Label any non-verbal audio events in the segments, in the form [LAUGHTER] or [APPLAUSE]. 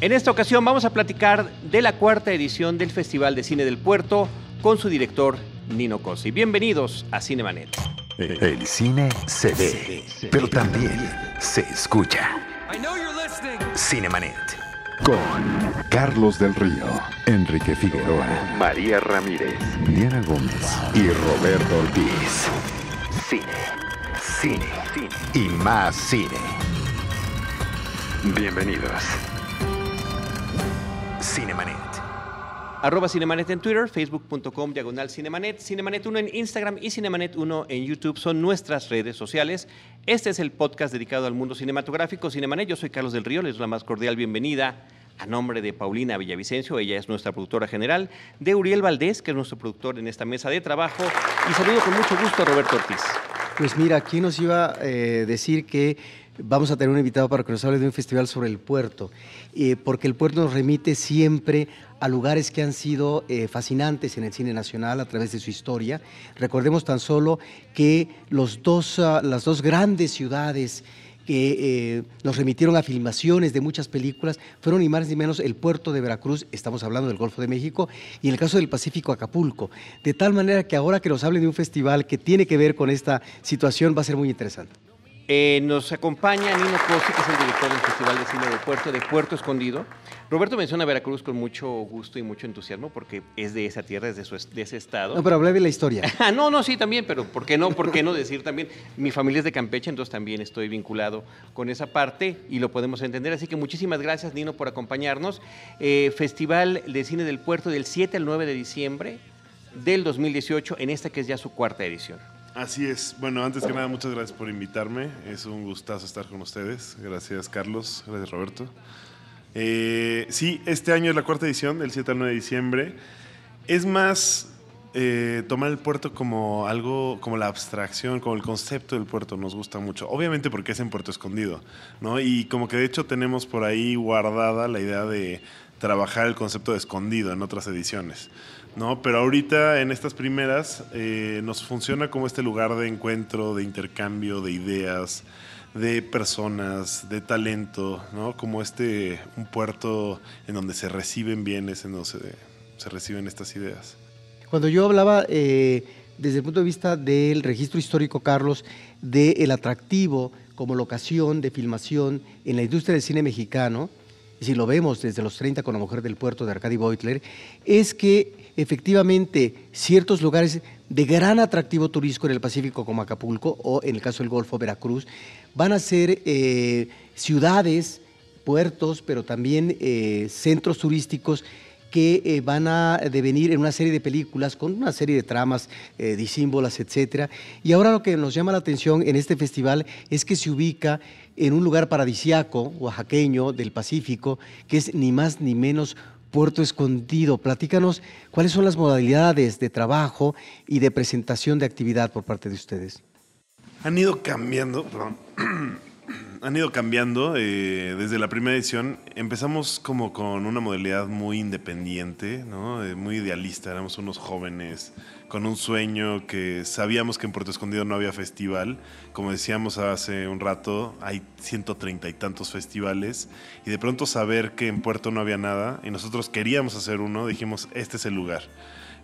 En esta ocasión vamos a platicar de la cuarta edición del Festival de Cine del Puerto con su director Nino Cosi. Bienvenidos a Cinemanet. El cine se ve, pero también se escucha. Cinemanet. Con Carlos del Río, Enrique Figueroa, María Ramírez, Diana Gómez y Roberto Ortiz. Cine, cine, cine y más cine. Bienvenidos. Cinemanet. Arroba Cinemanet en Twitter, facebook.com diagonal Cinemanet, Cinemanet 1 en Instagram y Cinemanet 1 en YouTube son nuestras redes sociales. Este es el podcast dedicado al mundo cinematográfico Cinemanet. Yo soy Carlos del Río, les doy la más cordial bienvenida a nombre de Paulina Villavicencio, ella es nuestra productora general, de Uriel Valdés, que es nuestro productor en esta mesa de trabajo, y saludo con mucho gusto a Roberto Ortiz. Pues mira, ¿quién nos iba a eh, decir que vamos a tener un invitado para que nos hable de un festival sobre el puerto? Eh, porque el puerto nos remite siempre a lugares que han sido eh, fascinantes en el cine nacional a través de su historia. Recordemos tan solo que los dos, ah, las dos grandes ciudades que eh, nos remitieron a filmaciones de muchas películas, fueron ni más ni menos el puerto de Veracruz, estamos hablando del Golfo de México, y en el caso del Pacífico, Acapulco. De tal manera que ahora que nos hablen de un festival que tiene que ver con esta situación va a ser muy interesante. Eh, nos acompaña Nino Cosi, que es el director del Festival de Cine de Puerto, de Puerto Escondido. Roberto menciona Veracruz con mucho gusto y mucho entusiasmo porque es de esa tierra, es de, su, de ese estado. No, pero hablé de la historia. [LAUGHS] Ah, no, no, sí, también, pero ¿por qué no? ¿Por qué no decir también? Mi familia es de Campeche, entonces también estoy vinculado con esa parte y lo podemos entender. Así que muchísimas gracias, Nino, por acompañarnos. Eh, Festival de Cine del Puerto del 7 al 9 de diciembre del 2018, en esta que es ya su cuarta edición. Así es. Bueno, antes que nada, muchas gracias por invitarme. Es un gustazo estar con ustedes. Gracias, Carlos. Gracias, Roberto. Eh, sí, este año es la cuarta edición, del 7 al 9 de diciembre. Es más eh, tomar el puerto como algo, como la abstracción, como el concepto del puerto nos gusta mucho. Obviamente porque es en Puerto Escondido, ¿no? Y como que de hecho tenemos por ahí guardada la idea de trabajar el concepto de escondido en otras ediciones. ¿No? Pero ahorita en estas primeras eh, nos funciona como este lugar de encuentro, de intercambio de ideas, de personas, de talento, ¿no? Como este, un puerto en donde se reciben bienes, en donde se, reciben estas ideas. Cuando yo hablaba eh, desde el punto de vista del registro histórico, Carlos, del atractivo como locación de filmación en la industria del cine mexicano, y si lo vemos desde los 30 con la mujer del puerto de Arcadi Beutler, es que efectivamente ciertos lugares de gran atractivo turístico en el Pacífico como Acapulco o en el caso del Golfo Veracruz van a ser eh, ciudades, puertos, pero también eh, centros turísticos que eh, van a devenir en una serie de películas con una serie de tramas disímbolas, etcétera. Y ahora lo que nos llama la atención en este festival es que se ubica en un lugar paradisiaco, oaxaqueño, del Pacífico, que es ni más ni menos Puerto Escondido. Platícanos cuáles son las modalidades de trabajo y de presentación de actividad por parte de ustedes. Han ido cambiando, perdón, [CLEARS THROAT] han ido cambiando eh, desde la primera edición. Empezamos como con una modalidad muy independiente, ¿no? Eh, muy idealista. Éramos unos jóvenes con un sueño que sabíamos que en Puerto Escondido no había festival. Como decíamos hace un rato, hay 130 y tantos festivales. Y de pronto saber que en Puerto no había nada y nosotros queríamos hacer uno, dijimos, este es el lugar.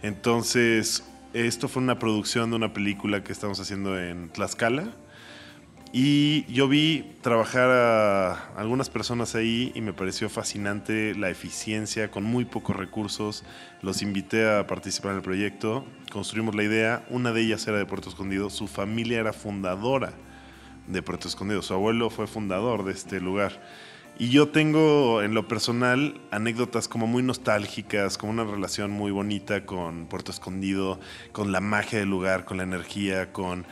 Entonces, esto fue una producción de una película que estamos haciendo en Tlaxcala y yo vi trabajar a algunas personas ahí y me pareció fascinante la eficiencia con muy pocos recursos. Los invité a participar en el proyecto, construimos la idea, una de ellas era de Puerto Escondido, su familia era fundadora de Puerto Escondido, su abuelo fue fundador de este lugar. Y yo tengo en lo personal anécdotas como muy nostálgicas, como una relación muy bonita con Puerto Escondido, con la magia del lugar, con la energía, con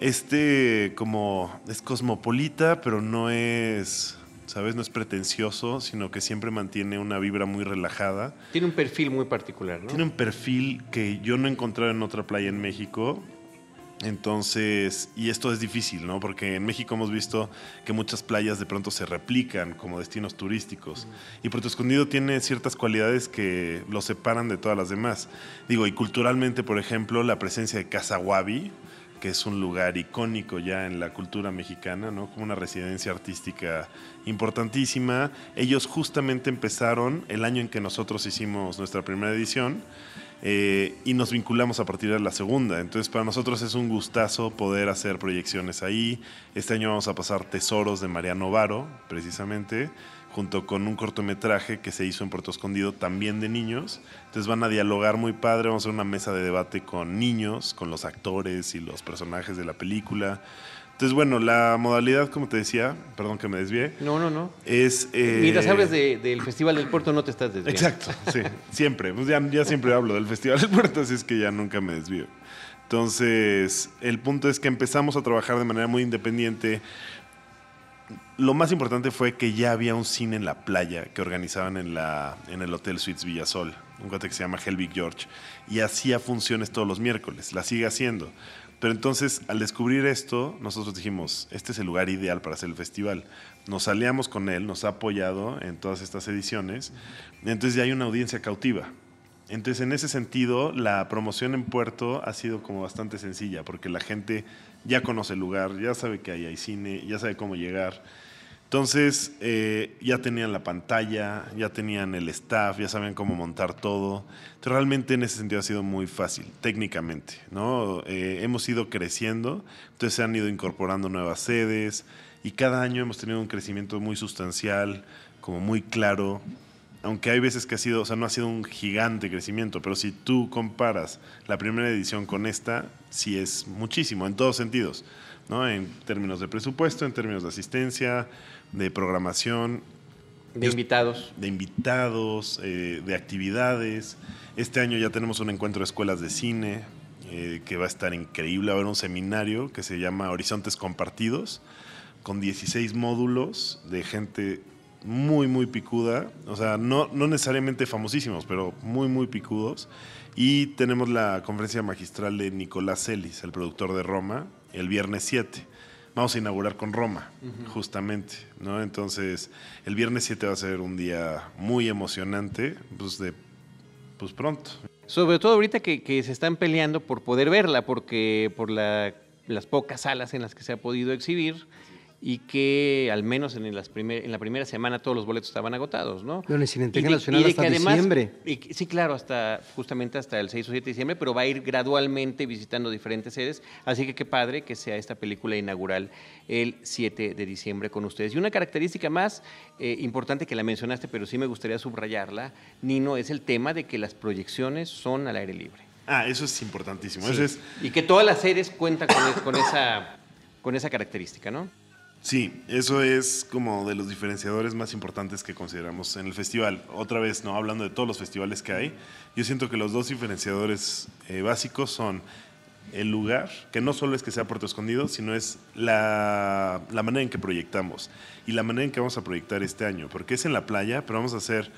este como es cosmopolita, pero no es, ¿sabes? No es pretencioso, sino que siempre mantiene una vibra muy relajada. Tiene un perfil muy particular, ¿no? Tiene un perfil que yo no he encontrado en otra playa en México. Entonces, y esto es difícil, ¿no? Porque en México hemos visto que muchas playas de pronto se replican como destinos turísticos. Y Puerto Escondido tiene ciertas cualidades que lo separan de todas las demás. Digo, y culturalmente, por ejemplo, la presencia de Casa Wabi, que es un lugar icónico ya en la cultura mexicana, ¿no? Como una residencia artística importantísima. Ellos justamente empezaron el año en que nosotros hicimos nuestra primera edición. Eh, y nos vinculamos a partir de la segunda. Entonces para nosotros es un gustazo poder hacer proyecciones ahí. Este año vamos a pasar Tesoros de Mariano Varo, precisamente junto con un cortometraje que se hizo en Puerto Escondido también de niños. Entonces van a dialogar muy padre, vamos a hacer una mesa de debate con niños, con los actores y los personajes de la película. Entonces, bueno, la modalidad, como te decía, perdón que me desvié. No, no, no. Es. Eh, Mientras hables del Festival del Puerto, no te estás desviando. Exacto, sí, siempre. Pues ya, ya siempre hablo del Festival del Puerto, así es que ya nunca me desvío. Entonces, el punto es que empezamos a trabajar de manera muy independiente lo más importante fue que ya había un cine en la playa que organizaban en, la, en el Hotel Suites Villasol, un cuate que se llama Helvig George, y hacía funciones todos los miércoles, la sigue haciendo. Pero entonces, al descubrir esto, nosotros dijimos, este es el lugar ideal para hacer el festival. Nos aliamos con él, nos ha apoyado en todas estas ediciones, entonces ya hay una audiencia cautiva. Entonces, en ese sentido, la promoción en Puerto ha sido como bastante sencilla, porque la gente ya conoce el lugar, ya sabe que ahí hay cine, ya sabe cómo llegar. Entonces eh, ya tenían la pantalla, ya tenían el staff, ya sabían cómo montar todo. Entonces, realmente en ese sentido ha sido muy fácil, técnicamente. ¿no? Eh, hemos ido creciendo, entonces se han ido incorporando nuevas sedes y cada año hemos tenido un crecimiento muy sustancial, como muy claro. Aunque hay veces que ha sido, o sea, no ha sido un gigante crecimiento, pero si tú comparas la primera edición con esta, sí es muchísimo, en todos sentidos. ¿no? En términos de presupuesto, en términos de asistencia, de programación. De invitados. De invitados, eh, de actividades. Este año ya tenemos un encuentro de escuelas de cine eh, que va a estar increíble. Va a haber un seminario que se llama Horizontes Compartidos, con 16 módulos de gente muy, muy picuda. O sea, no, no necesariamente famosísimos, pero muy, muy picudos. Y tenemos la conferencia magistral de Nicolás Celis, el productor de Roma, el viernes 7 vamos a inaugurar con Roma, justamente, ¿no? Entonces, el viernes 7 va a ser un día muy emocionante, pues de pues pronto. Sobre todo ahorita que, se están peleando por poder verla, porque por las pocas salas en las que se ha podido exhibir, y que al menos en, las en la primera semana todos los boletos estaban agotados, ¿no? Bueno, sin Cineteca Nacional hasta diciembre. sí, claro, hasta justamente hasta el 6 o 7 de diciembre, pero va a ir gradualmente visitando diferentes sedes, así que qué padre que sea esta película inaugural el 7 de diciembre con ustedes. Y una característica más eh, importante que la mencionaste, pero sí me gustaría subrayarla, Nino, es el tema de que las proyecciones son al aire libre. Ah, eso es importantísimo. Y que todas las sedes cuentan con, esa, con esa característica, ¿no? Sí, eso es como de los diferenciadores más importantes que consideramos en el festival. Otra vez, no hablando de todos los festivales que hay, yo siento que los dos diferenciadores eh, básicos son el lugar, que no solo es que sea Puerto Escondido, sino es la, manera en que proyectamos y la manera en que vamos a proyectar este año, porque es en la playa, pero vamos a hacer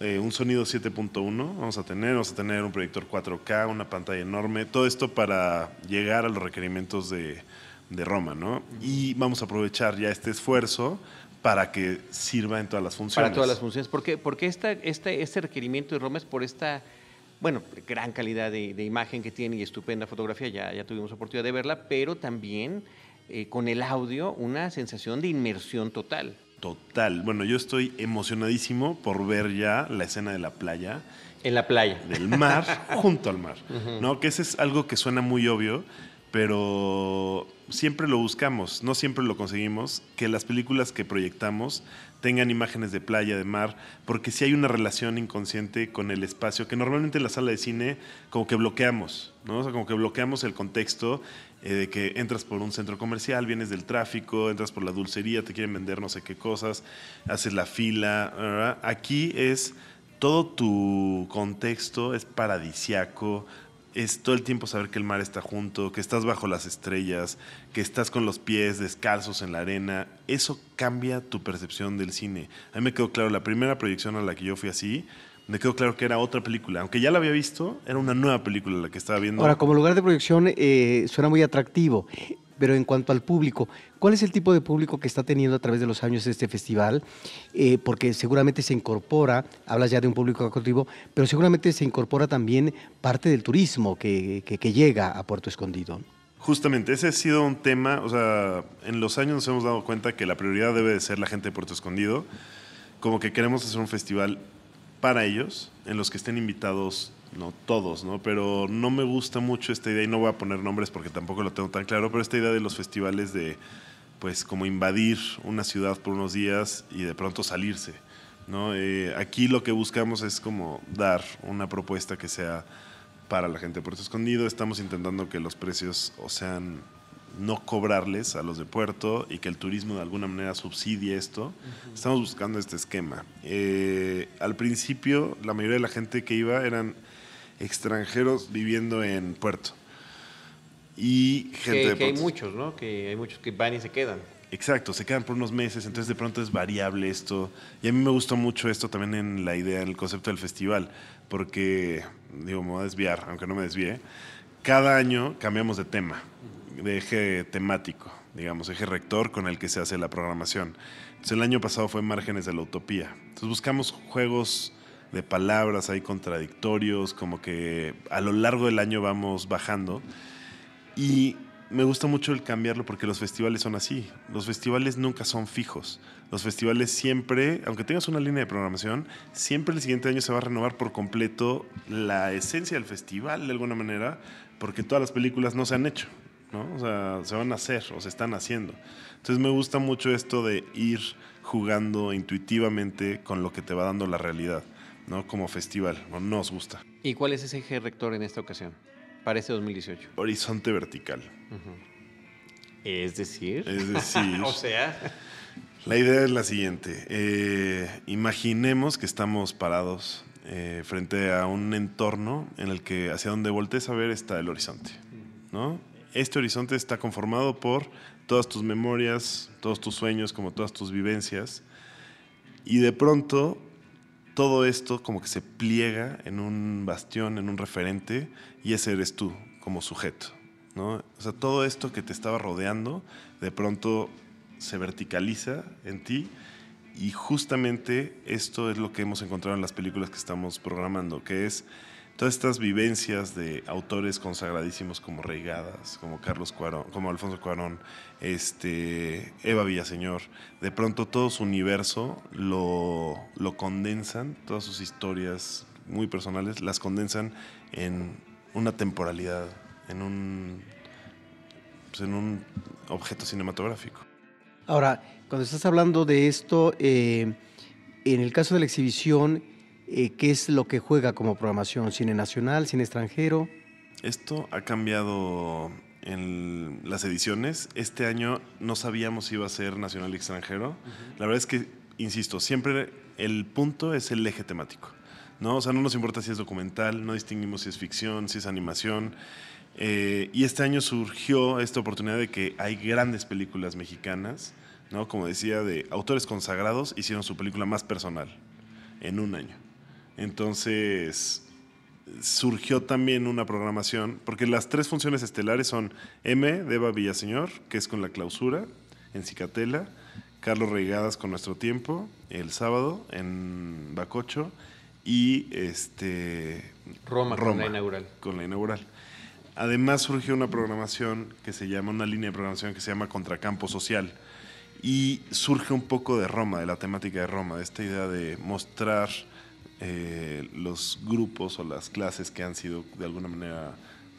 eh, un sonido 7.1, vamos a tener, vamos a tener un proyector 4K, una pantalla enorme, todo esto para llegar a los requerimientos de de Roma, ¿no? Y vamos a aprovechar ya este esfuerzo para que sirva en todas las funciones. Para todas las funciones. ¿Por qué? Porque esta, este requerimiento de Roma es por esta, bueno, gran calidad de, imagen que tiene y estupenda fotografía, ya, ya tuvimos oportunidad de verla, pero también eh, con el audio una sensación de inmersión total. Total. Bueno, yo estoy emocionadísimo por ver ya la escena de la playa. En la playa. Del mar, [LAUGHS] junto al mar. ¿No? Que ese es algo que suena muy obvio, pero siempre lo buscamos, no siempre lo conseguimos, que las películas que proyectamos tengan imágenes de playa, de mar, porque si hay una relación inconsciente con el espacio, que normalmente en la sala de cine como que bloqueamos, ¿no? O sea, como que bloqueamos el contexto eh, de que entras por un centro comercial, vienes del tráfico, entras por la dulcería, te quieren vender no sé qué cosas, haces la fila. Aquí es todo tu contexto es paradisiaco, es todo el tiempo saber que el mar está junto, que estás bajo las estrellas, que estás con los pies descalzos en la arena. Eso cambia tu percepción del cine. A mí me quedó claro, la primera proyección a la que yo fui así, me quedó claro que era otra película. Aunque ya la había visto, era una nueva película la que estaba viendo. Ahora, como lugar de proyección eh, suena muy atractivo pero en cuanto al público, ¿cuál es el tipo de público que está teniendo a través de los años este festival? Eh, porque seguramente se incorpora, hablas ya de un público cautivo, pero seguramente se incorpora también parte del turismo que, que, llega a Puerto Escondido. Justamente, ese ha sido un tema, o sea, en los años nos hemos dado cuenta que la prioridad debe de ser la gente de Puerto Escondido, como que queremos hacer un festival para ellos, en los que estén invitados, no todos, ¿no? Pero no me gusta mucho esta idea, y no voy a poner nombres porque tampoco lo tengo tan claro, pero esta idea de los festivales de, pues, como invadir una ciudad por unos días y de pronto salirse, ¿no? Eh, aquí lo que buscamos es como dar una propuesta que sea para la gente de Puerto Escondido. Estamos intentando que los precios, o sean, no cobrarles a los de Puerto y que el turismo de alguna manera subsidie esto. Estamos buscando este esquema. Eh, al principio, la mayoría de la gente que iba eran extranjeros viviendo en Puerto. Y gente que, que hay muchos, ¿no? Que hay muchos que van y se quedan. Exacto, se quedan por unos meses, entonces de pronto es variable esto. Y a mí me gustó mucho esto también en la idea, en el concepto del festival, porque, digo, me voy a desviar, aunque no me desvíe. Cada año cambiamos de tema, de eje temático, digamos, eje rector con el que se hace la programación. Entonces el año pasado fue Márgenes de la Utopía. Entonces buscamos juegos de palabras ahí contradictorios, como que a lo largo del año vamos bajando. Y me gusta mucho el cambiarlo porque los festivales son así. Los festivales nunca son fijos. Los festivales siempre, aunque tengas una línea de programación, siempre el siguiente año se va a renovar por completo la esencia del festival de alguna manera, porque todas las películas no se han hecho, ¿no? O sea, se van a hacer o se están haciendo. Entonces me gusta mucho esto de ir jugando intuitivamente con lo que te va dando la realidad, ¿no? Como festival, ¿no? nos gusta. ¿Y cuál es ese eje rector en esta ocasión? para este 2018? Horizonte vertical. Es decir. Es [LAUGHS] decir. o sea. La idea es la siguiente. Eh, imaginemos que estamos parados eh, frente a un entorno en el que hacia donde voltees a ver está el horizonte. ¿no? Este horizonte está conformado por todas tus memorias, todos tus sueños, como todas tus vivencias. Y de pronto todo esto como que se pliega en un bastión, en un referente, y ese eres tú como sujeto. ¿no? O sea, todo esto que te estaba rodeando, de pronto se verticaliza en ti, y justamente esto es lo que hemos encontrado en las películas que estamos programando, que es todas estas vivencias de autores consagradísimos como Reigadas, como Carlos Cuarón, como Alfonso Cuarón, este, Eva Villaseñor, de pronto todo su universo lo, lo condensan, todas sus historias muy personales, las condensan en una temporalidad, en un, pues, en un objeto cinematográfico. Ahora, cuando estás hablando de esto, eh, en el caso de la exhibición, eh, ¿qué es lo que juega como programación? ¿Cine nacional, cine extranjero? Esto ha cambiado en las ediciones. Este año no sabíamos si iba a ser nacional y extranjero. La verdad es que, insisto, siempre el punto es el eje temático. ¿no? O sea, no nos importa si es documental, no distinguimos si es ficción, si es animación. Eh, y este año surgió esta oportunidad de que hay grandes películas mexicanas, ¿no? Como decía, de autores consagrados hicieron su película más personal en un año. Entonces surgió también una programación, porque las tres funciones estelares son M de Eva Villaseñor, que es con la clausura en Cicatela, Carlos Reigadas con Nuestro Tiempo, el sábado en Bacocho, y este Roma, con la inaugural. Con la inaugural. Además surgió una programación que se llama, una línea de programación que se llama Contracampo Social. Y surge un poco de Roma, de la temática de Roma, de esta idea de mostrar eh, los grupos o las clases que han sido de alguna manera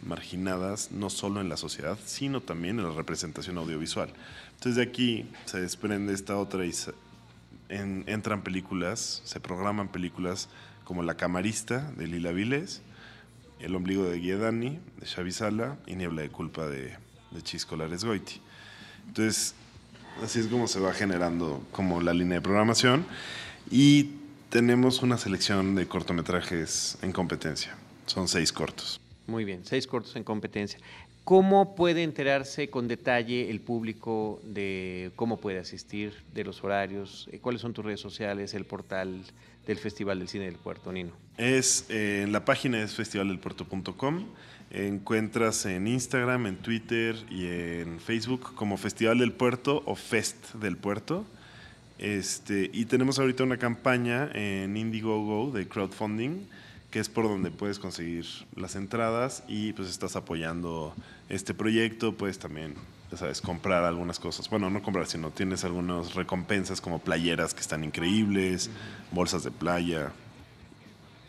marginadas, no solo en la sociedad, sino también en la representación audiovisual. Entonces de aquí se desprende esta otra y entran películas, se programan películas como La Camarista de Lila Viles, El Ombligo de Guiedani de Xavi Sala y Niebla de Culpa de, de Chisco Lares Goiti. Entonces, así es como se va generando como la línea de programación y tenemos una selección de cortometrajes en competencia. Son seis cortos. Muy bien, seis cortos en competencia. ¿Cómo puede enterarse con detalle el público de cómo puede asistir, de los horarios? Eh, ¿Cuáles son tus redes sociales, el portal del Festival del Cine del Puerto, Nino? Es eh, en la página es festivaldelpuerto.com. Encuentras en Instagram, en Twitter y en Facebook como Festival del Puerto o Fest del Puerto. Este, y tenemos ahorita una campaña en Indiegogo de crowdfunding que es por donde puedes conseguir las entradas y pues estás apoyando este proyecto, puedes también, ya sabes, comprar algunas cosas. Bueno, no comprar, sino tienes algunas recompensas como playeras que están increíbles, bolsas de playa.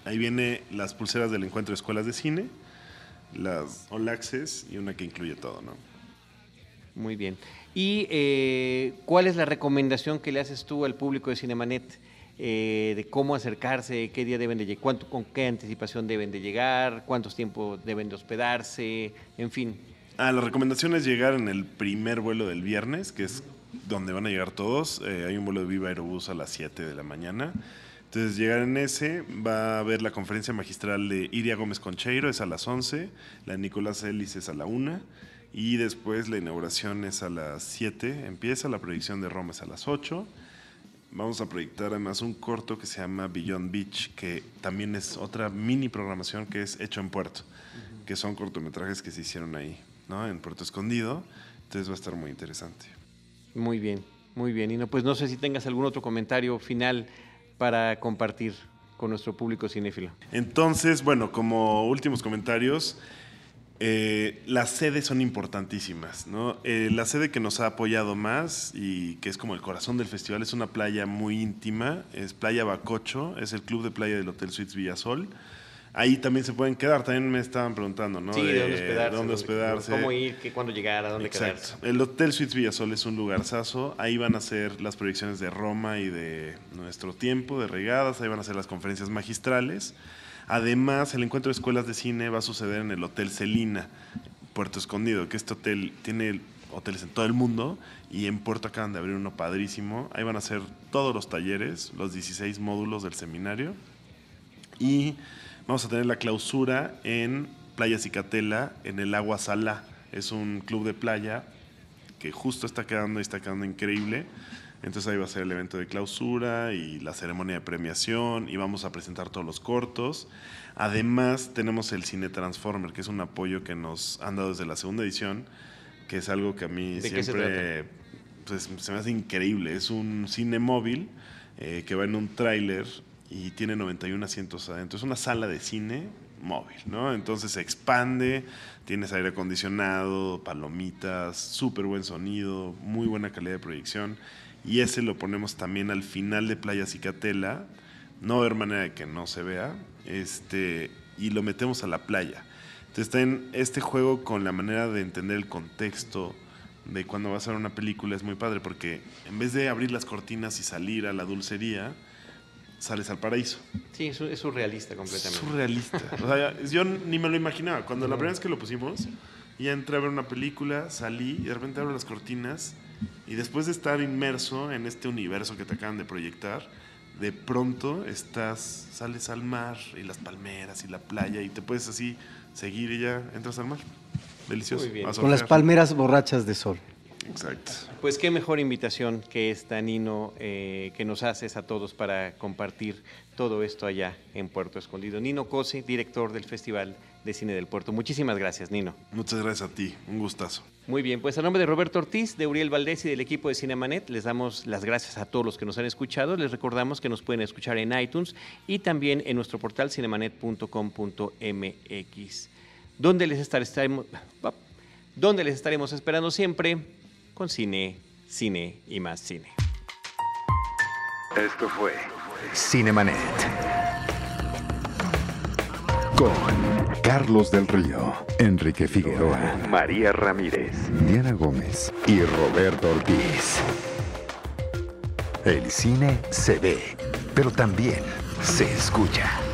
Ahí viene las pulseras del encuentro de escuelas de cine, las All Access y una que incluye todo, ¿no? Muy bien. ¿Y eh, cuál es la recomendación que le haces tú al público de Cinemanet? Eh, de cómo acercarse, qué día deben de llegar, cuánto, con qué anticipación deben de llegar, cuántos tiempos deben de hospedarse, en fin. Ah, la recomendación es llegar en el primer vuelo del viernes, que es donde van a llegar todos. Eh, hay un vuelo de Viva Aerobús a las 7 de la mañana. Entonces, llegar en ese, va a haber la conferencia magistral de Iria Gómez Concheiro, es a las 11, la de Nicolás Ellis es a la 1, y después la inauguración es a las 7, empieza, la proyección de Roma es a las 8 vamos a proyectar además un corto que se llama Beyond Beach, que también es otra mini programación que es hecho en Puerto, que son cortometrajes que se hicieron ahí, ¿no? En Puerto Escondido. Entonces va a estar muy interesante. Muy bien, muy bien. Y no, pues no sé si tengas algún otro comentario final para compartir con nuestro público cinéfilo. Entonces, bueno, como últimos comentarios, eh, las sedes son importantísimas, ¿no? Eh, la sede que nos ha apoyado más y que es como el corazón del festival es una playa muy íntima, es Playa Bacocho, es el club de playa del Hotel Suites Villasol. Ahí también se pueden quedar, también me estaban preguntando, ¿no? Sí, de, dónde hospedarse. Cómo ir, qué, cuándo llegar, a dónde Exacto. quedarse. El Hotel Suites Villasol es un lugarzazo. Ahí van a ser las proyecciones de Roma y de nuestro tiempo, de regadas. Ahí van a ser las conferencias magistrales. Además, el encuentro de escuelas de cine va a suceder en el Hotel Celina, Puerto Escondido, que este hotel tiene hoteles en todo el mundo y en Puerto acaban de abrir uno padrísimo. Ahí van a ser todos los talleres, los 16 módulos del seminario. Y vamos a tener la clausura en Playa Cicatela, en el Agua Sala. Es un club de playa que justo está quedando y está quedando increíble. Entonces ahí va a ser el evento de clausura y la ceremonia de premiación y vamos a presentar todos los cortos. Además tenemos el Cine Transformer, que es un apoyo que nos han dado desde la segunda edición, que es algo que a mí siempre pues, se me hace increíble. Es un cine móvil eh, que va en un tráiler y tiene 91 asientos adentro. Es una sala de cine móvil, ¿no? Entonces se expande, tienes aire acondicionado, palomitas, súper buen sonido, muy buena calidad de proyección y ese lo ponemos también al final de Playa Cicatela, no haber manera de que no se vea, este, y lo metemos a la playa. Entonces está en este juego con la manera de entender el contexto de cuando vas a ver una película es muy padre porque en vez de abrir las cortinas y salir a la dulcería, sales al paraíso. Sí, es, surrealista completamente. Surrealista. [LAUGHS] o sea, yo ni me lo imaginaba. Cuando la primera vez que lo pusimos, ya entré a ver una película, salí y de repente abro las cortinas y después de estar inmerso en este universo que te acaban de proyectar, de pronto estás, sales al mar y las palmeras y la playa y te puedes así seguir y ya entras al mar. Delicioso. Con las palmeras borrachas de sol. Exacto. Pues qué mejor invitación que esta, Nino, eh, que nos haces a todos para compartir todo esto allá en Puerto Escondido. Nino Cose, director del Festival de Cine del Puerto. Muchísimas gracias, Nino. Muchas gracias a ti, un gustazo. Muy bien, pues a nombre de Roberto Ortiz, de Uriel Valdés y del equipo de Cinemanet, les damos las gracias a todos los que nos han escuchado. Les recordamos que nos pueden escuchar en iTunes y también en nuestro portal cinemanet.com.mx, donde les estaremos, [LAUGHS] donde les estaremos esperando siempre con cine, cine y más cine. Esto fue Cinemanet. Con Carlos del Río, Enrique Figueroa, María Ramírez, Diana Gómez y Roberto Ortiz. El cine se ve, pero también se escucha.